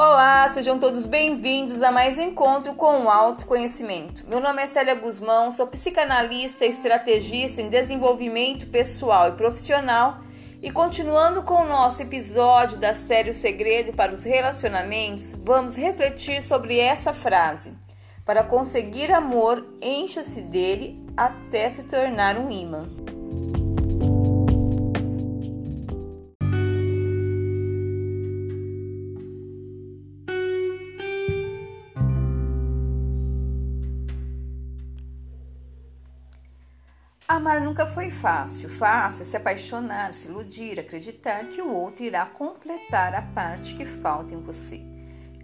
Olá, sejam todos bem-vindos a mais um encontro com o autoconhecimento. Meu nome é Célia Guzmão, sou psicanalista e estrategista em desenvolvimento pessoal e profissional. E continuando com o nosso episódio da série O Segredo para os Relacionamentos, vamos refletir sobre essa frase: Para conseguir amor, encha-se dele até se tornar um imã. Amar nunca foi fácil. Fácil é se apaixonar, se iludir, acreditar que o outro irá completar a parte que falta em você.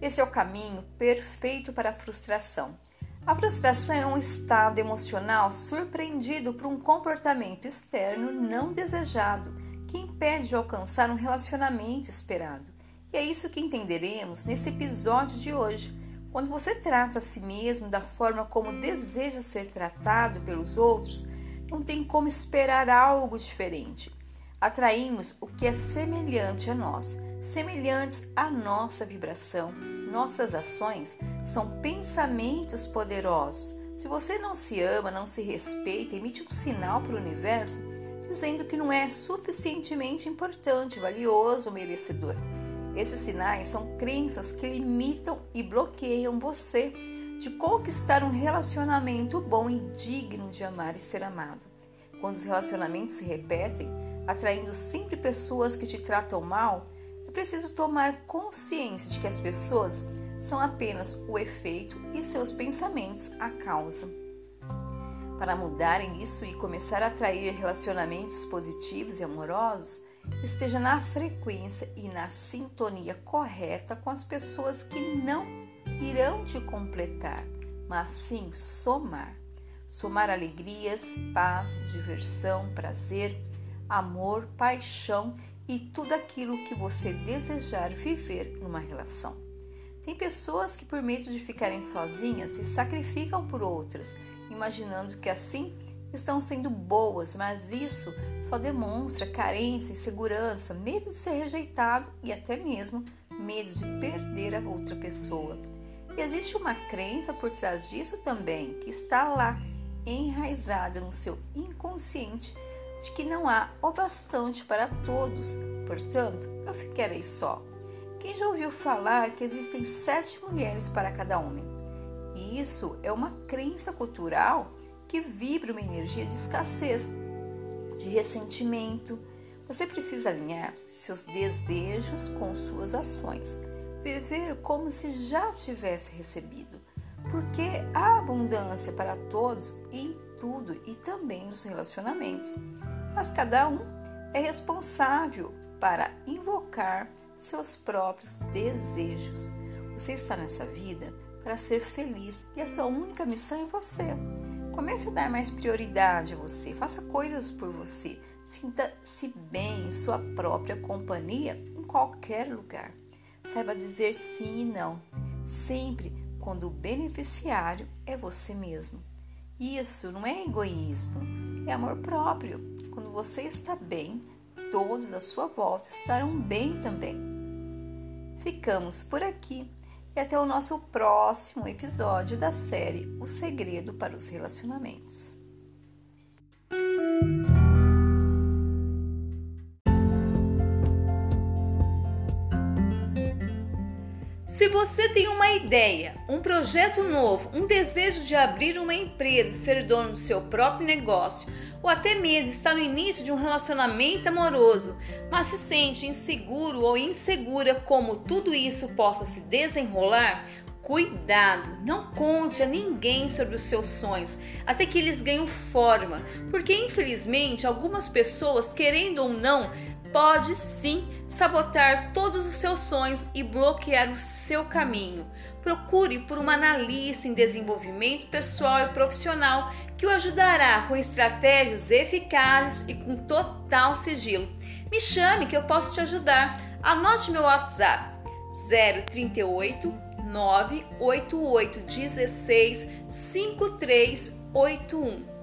Esse é o caminho perfeito para a frustração. A frustração é um estado emocional surpreendido por um comportamento externo não desejado que impede de alcançar um relacionamento esperado. E é isso que entenderemos nesse episódio de hoje. Quando você trata a si mesmo da forma como deseja ser tratado pelos outros, não tem como esperar algo diferente. Atraímos o que é semelhante a nós, semelhantes à nossa vibração. Nossas ações são pensamentos poderosos. Se você não se ama, não se respeita, emite um sinal para o universo dizendo que não é suficientemente importante, valioso merecedor. Esses sinais são crenças que limitam e bloqueiam você de conquistar um relacionamento bom e digno de amar e ser amado. Quando os relacionamentos se repetem, atraindo sempre pessoas que te tratam mal, é preciso tomar consciência de que as pessoas são apenas o efeito e seus pensamentos a causa. Para mudarem isso e começar a atrair relacionamentos positivos e amorosos, esteja na frequência e na sintonia correta com as pessoas que não irão te completar, mas sim somar. Somar alegrias, paz, diversão, prazer, amor, paixão e tudo aquilo que você desejar viver numa relação. Tem pessoas que, por medo de ficarem sozinhas, se sacrificam por outras, imaginando que assim estão sendo boas, mas isso só demonstra carência, insegurança, medo de ser rejeitado e até mesmo medo de perder a outra pessoa. Existe uma crença por trás disso também, que está lá, enraizada no seu inconsciente, de que não há o bastante para todos, portanto, eu ficarei só. Quem já ouviu falar que existem sete mulheres para cada homem? E isso é uma crença cultural que vibra uma energia de escassez, de ressentimento. Você precisa alinhar seus desejos com suas ações viver como se já tivesse recebido, porque há abundância para todos em tudo e também nos relacionamentos, mas cada um é responsável para invocar seus próprios desejos. Você está nessa vida para ser feliz e a sua única missão é você. Comece a dar mais prioridade a você, faça coisas por você, sinta-se bem em sua própria companhia em qualquer lugar. Saiba dizer sim e não, sempre quando o beneficiário é você mesmo. Isso não é egoísmo, é amor próprio. Quando você está bem, todos à sua volta estarão bem também. Ficamos por aqui e até o nosso próximo episódio da série O Segredo para os Relacionamentos. Se você tem uma ideia, um projeto novo, um desejo de abrir uma empresa, ser dono do seu próprio negócio, ou até mesmo está no início de um relacionamento amoroso, mas se sente inseguro ou insegura como tudo isso possa se desenrolar, Cuidado, não conte a ninguém sobre os seus sonhos até que eles ganhem forma, porque infelizmente algumas pessoas, querendo ou não, pode sim sabotar todos os seus sonhos e bloquear o seu caminho. Procure por uma analista em desenvolvimento pessoal e profissional que o ajudará com estratégias eficazes e com total sigilo. Me chame que eu posso te ajudar. Anote meu WhatsApp 038 988 16 5381.